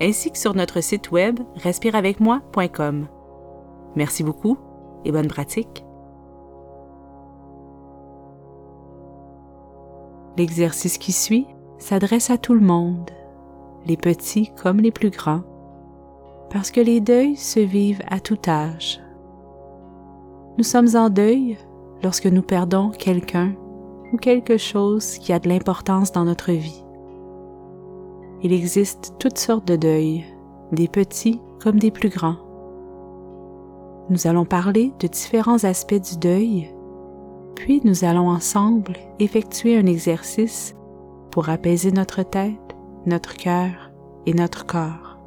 ainsi que sur notre site web respireavecmoi.com. Merci beaucoup et bonne pratique. L'exercice qui suit s'adresse à tout le monde, les petits comme les plus grands, parce que les deuils se vivent à tout âge. Nous sommes en deuil lorsque nous perdons quelqu'un ou quelque chose qui a de l'importance dans notre vie. Il existe toutes sortes de deuils, des petits comme des plus grands. Nous allons parler de différents aspects du deuil, puis nous allons ensemble effectuer un exercice pour apaiser notre tête, notre cœur et notre corps.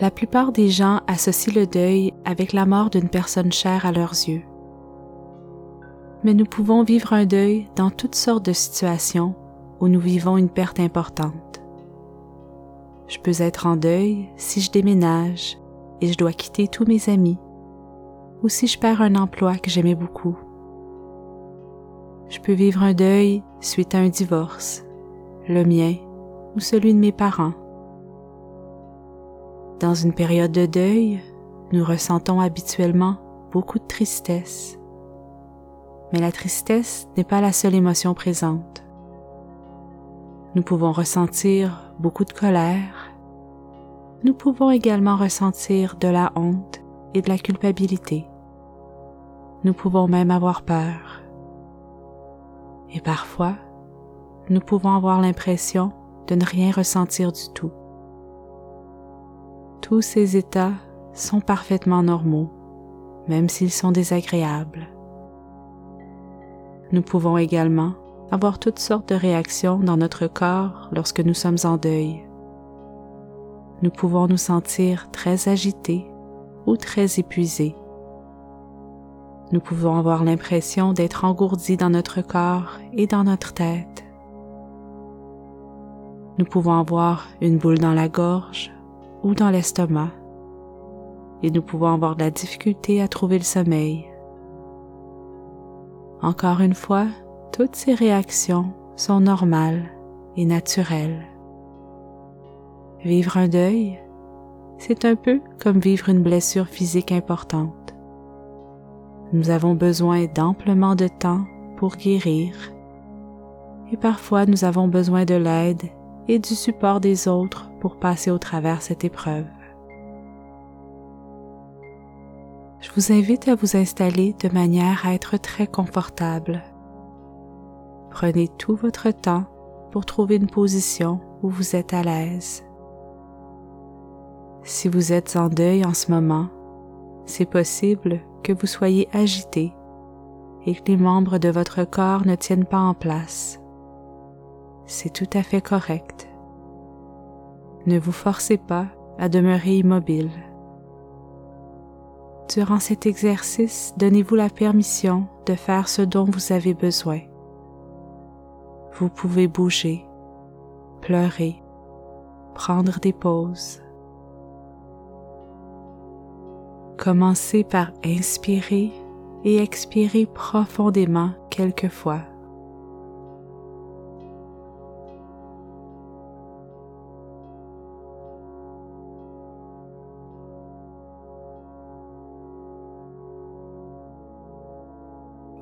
La plupart des gens associent le deuil avec la mort d'une personne chère à leurs yeux. Mais nous pouvons vivre un deuil dans toutes sortes de situations où nous vivons une perte importante. Je peux être en deuil si je déménage et je dois quitter tous mes amis, ou si je perds un emploi que j'aimais beaucoup. Je peux vivre un deuil suite à un divorce, le mien ou celui de mes parents. Dans une période de deuil, nous ressentons habituellement beaucoup de tristesse. Mais la tristesse n'est pas la seule émotion présente. Nous pouvons ressentir beaucoup de colère. Nous pouvons également ressentir de la honte et de la culpabilité. Nous pouvons même avoir peur. Et parfois, nous pouvons avoir l'impression de ne rien ressentir du tout. Tous ces états sont parfaitement normaux, même s'ils sont désagréables. Nous pouvons également avoir toutes sortes de réactions dans notre corps lorsque nous sommes en deuil. Nous pouvons nous sentir très agités ou très épuisés. Nous pouvons avoir l'impression d'être engourdis dans notre corps et dans notre tête. Nous pouvons avoir une boule dans la gorge ou dans l'estomac et nous pouvons avoir de la difficulté à trouver le sommeil. Encore une fois, toutes ces réactions sont normales et naturelles. Vivre un deuil, c'est un peu comme vivre une blessure physique importante. Nous avons besoin d'amplement de temps pour guérir et parfois nous avons besoin de l'aide et du support des autres pour passer au travers cette épreuve. Je vous invite à vous installer de manière à être très confortable Prenez tout votre temps pour trouver une position où vous êtes à l'aise. Si vous êtes en deuil en ce moment, c'est possible que vous soyez agité et que les membres de votre corps ne tiennent pas en place. C'est tout à fait correct. Ne vous forcez pas à demeurer immobile. Durant cet exercice, donnez-vous la permission de faire ce dont vous avez besoin vous pouvez bouger, pleurer, prendre des pauses. Commencez par inspirer et expirer profondément quelquefois.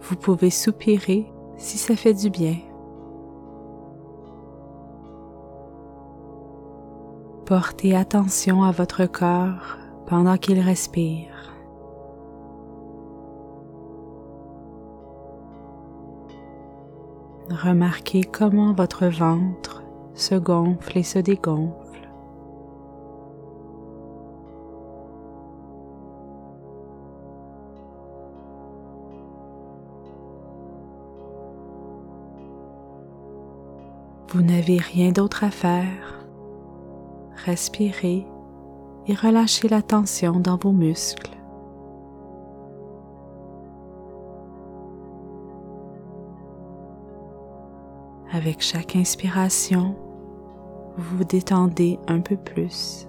Vous pouvez soupirer si ça fait du bien. Portez attention à votre corps pendant qu'il respire. Remarquez comment votre ventre se gonfle et se dégonfle. Vous n'avez rien d'autre à faire Respirez et relâchez la tension dans vos muscles. Avec chaque inspiration, vous vous détendez un peu plus.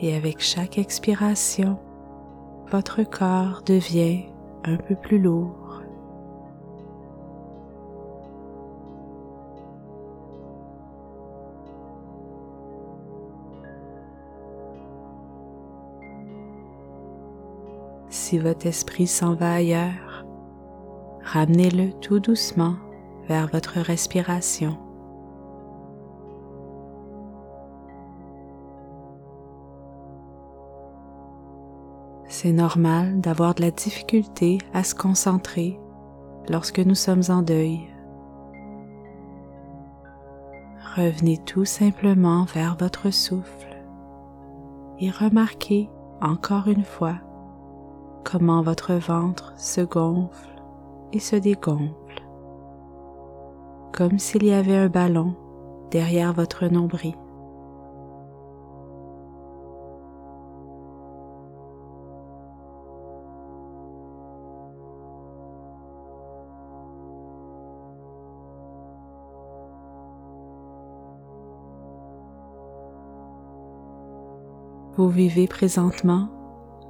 Et avec chaque expiration, votre corps devient un peu plus lourd. Si votre esprit s'en va ailleurs, ramenez-le tout doucement vers votre respiration. C'est normal d'avoir de la difficulté à se concentrer lorsque nous sommes en deuil. Revenez tout simplement vers votre souffle et remarquez encore une fois comment votre ventre se gonfle et se dégonfle, comme s'il y avait un ballon derrière votre nombril. Vous vivez présentement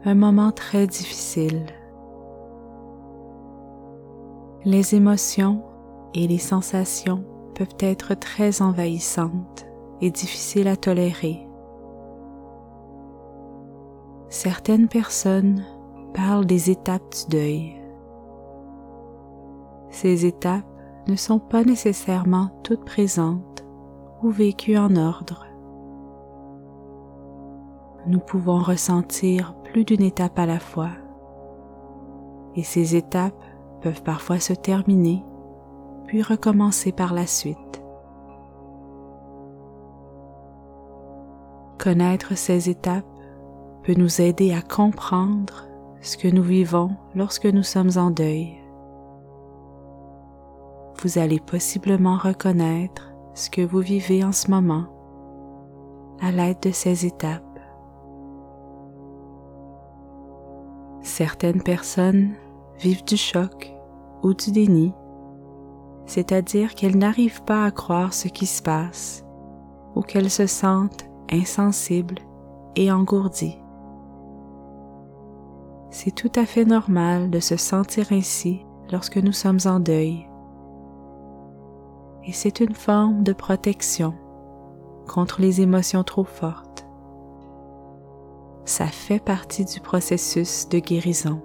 un moment très difficile. Les émotions et les sensations peuvent être très envahissantes et difficiles à tolérer. Certaines personnes parlent des étapes du deuil. Ces étapes ne sont pas nécessairement toutes présentes ou vécues en ordre nous pouvons ressentir plus d'une étape à la fois. Et ces étapes peuvent parfois se terminer, puis recommencer par la suite. Connaître ces étapes peut nous aider à comprendre ce que nous vivons lorsque nous sommes en deuil. Vous allez possiblement reconnaître ce que vous vivez en ce moment à l'aide de ces étapes. Certaines personnes vivent du choc ou du déni, c'est-à-dire qu'elles n'arrivent pas à croire ce qui se passe ou qu'elles se sentent insensibles et engourdies. C'est tout à fait normal de se sentir ainsi lorsque nous sommes en deuil. Et c'est une forme de protection contre les émotions trop fortes ça fait partie du processus de guérison.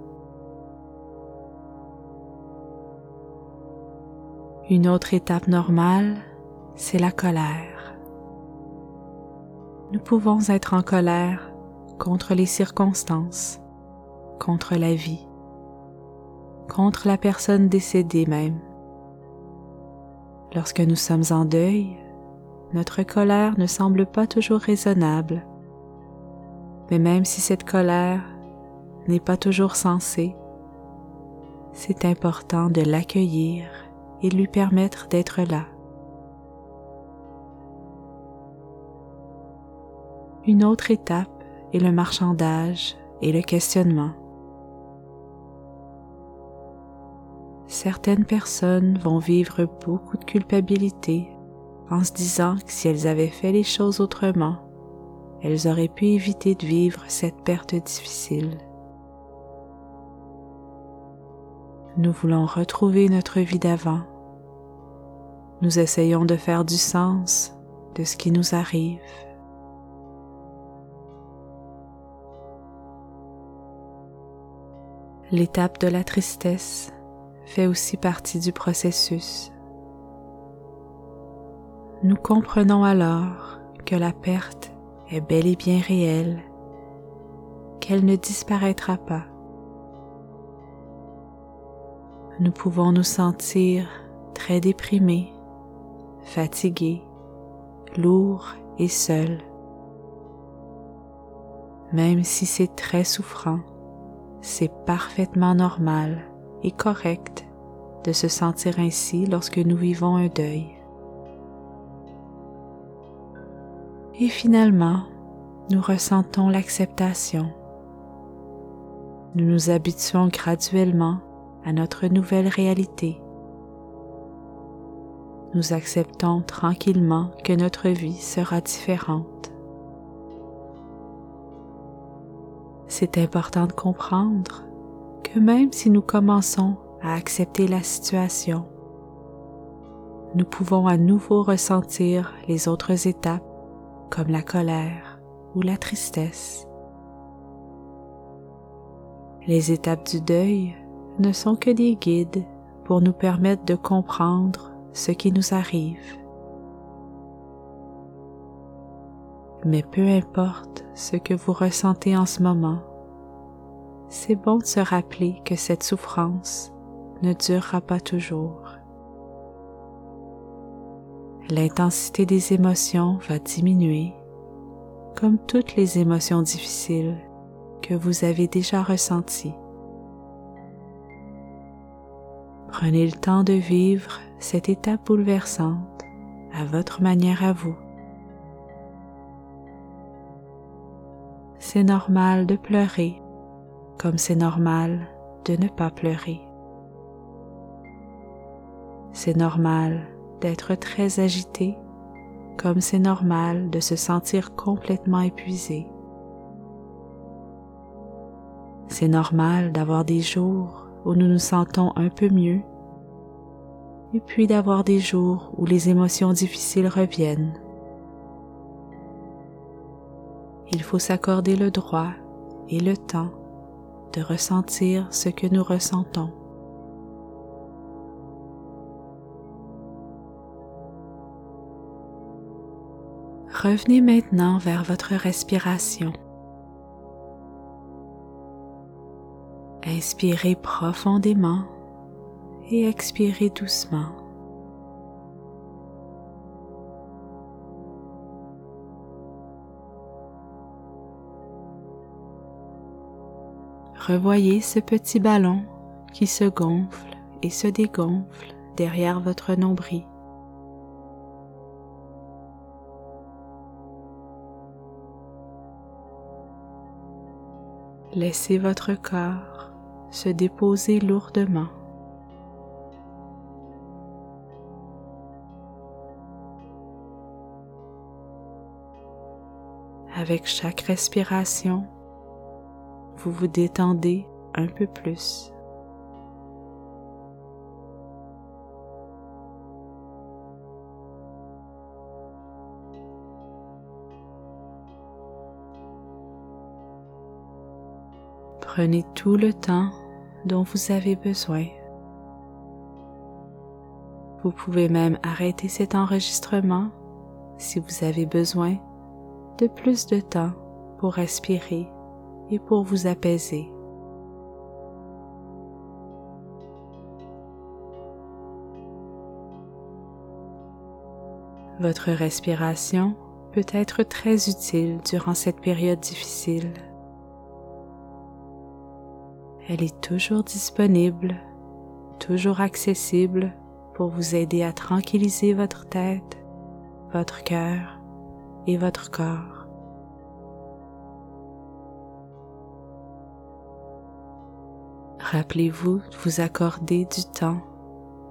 Une autre étape normale, c'est la colère. Nous pouvons être en colère contre les circonstances, contre la vie, contre la personne décédée même. Lorsque nous sommes en deuil, notre colère ne semble pas toujours raisonnable mais même si cette colère n'est pas toujours sensée, c'est important de l'accueillir et lui permettre d'être là. Une autre étape est le marchandage et le questionnement. Certaines personnes vont vivre beaucoup de culpabilité en se disant que si elles avaient fait les choses autrement, elles auraient pu éviter de vivre cette perte difficile. Nous voulons retrouver notre vie d'avant. Nous essayons de faire du sens de ce qui nous arrive. L'étape de la tristesse fait aussi partie du processus. Nous comprenons alors que la perte est bel et bien réelle, qu'elle ne disparaîtra pas. Nous pouvons nous sentir très déprimés, fatigués, lourds et seuls. Même si c'est très souffrant, c'est parfaitement normal et correct de se sentir ainsi lorsque nous vivons un deuil. Et finalement, nous ressentons l'acceptation. Nous nous habituons graduellement à notre nouvelle réalité. Nous acceptons tranquillement que notre vie sera différente. C'est important de comprendre que même si nous commençons à accepter la situation, nous pouvons à nouveau ressentir les autres étapes comme la colère ou la tristesse. Les étapes du deuil ne sont que des guides pour nous permettre de comprendre ce qui nous arrive. Mais peu importe ce que vous ressentez en ce moment, c'est bon de se rappeler que cette souffrance ne durera pas toujours. L'intensité des émotions va diminuer, comme toutes les émotions difficiles que vous avez déjà ressenties. Prenez le temps de vivre cette étape bouleversante à votre manière à vous. C'est normal de pleurer comme c'est normal de ne pas pleurer. C'est normal d'être très agité comme c'est normal de se sentir complètement épuisé. C'est normal d'avoir des jours où nous nous sentons un peu mieux et puis d'avoir des jours où les émotions difficiles reviennent. Il faut s'accorder le droit et le temps de ressentir ce que nous ressentons. Revenez maintenant vers votre respiration. Inspirez profondément et expirez doucement. Revoyez ce petit ballon qui se gonfle et se dégonfle derrière votre nombril. Laissez votre corps se déposer lourdement. Avec chaque respiration, vous vous détendez un peu plus. Prenez tout le temps dont vous avez besoin. Vous pouvez même arrêter cet enregistrement si vous avez besoin de plus de temps pour respirer et pour vous apaiser. Votre respiration peut être très utile durant cette période difficile. Elle est toujours disponible, toujours accessible pour vous aider à tranquilliser votre tête, votre cœur et votre corps. Rappelez-vous de vous accorder du temps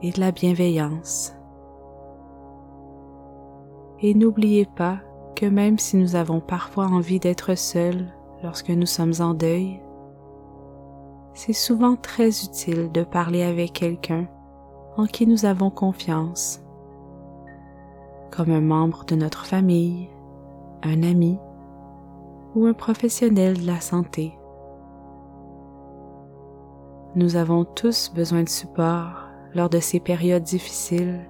et de la bienveillance. Et n'oubliez pas que même si nous avons parfois envie d'être seuls lorsque nous sommes en deuil, c'est souvent très utile de parler avec quelqu'un en qui nous avons confiance, comme un membre de notre famille, un ami ou un professionnel de la santé. Nous avons tous besoin de support lors de ces périodes difficiles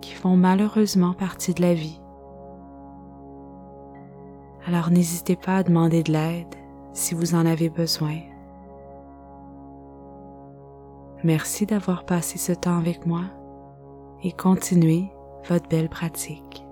qui font malheureusement partie de la vie. Alors n'hésitez pas à demander de l'aide si vous en avez besoin. Merci d'avoir passé ce temps avec moi et continuez votre belle pratique.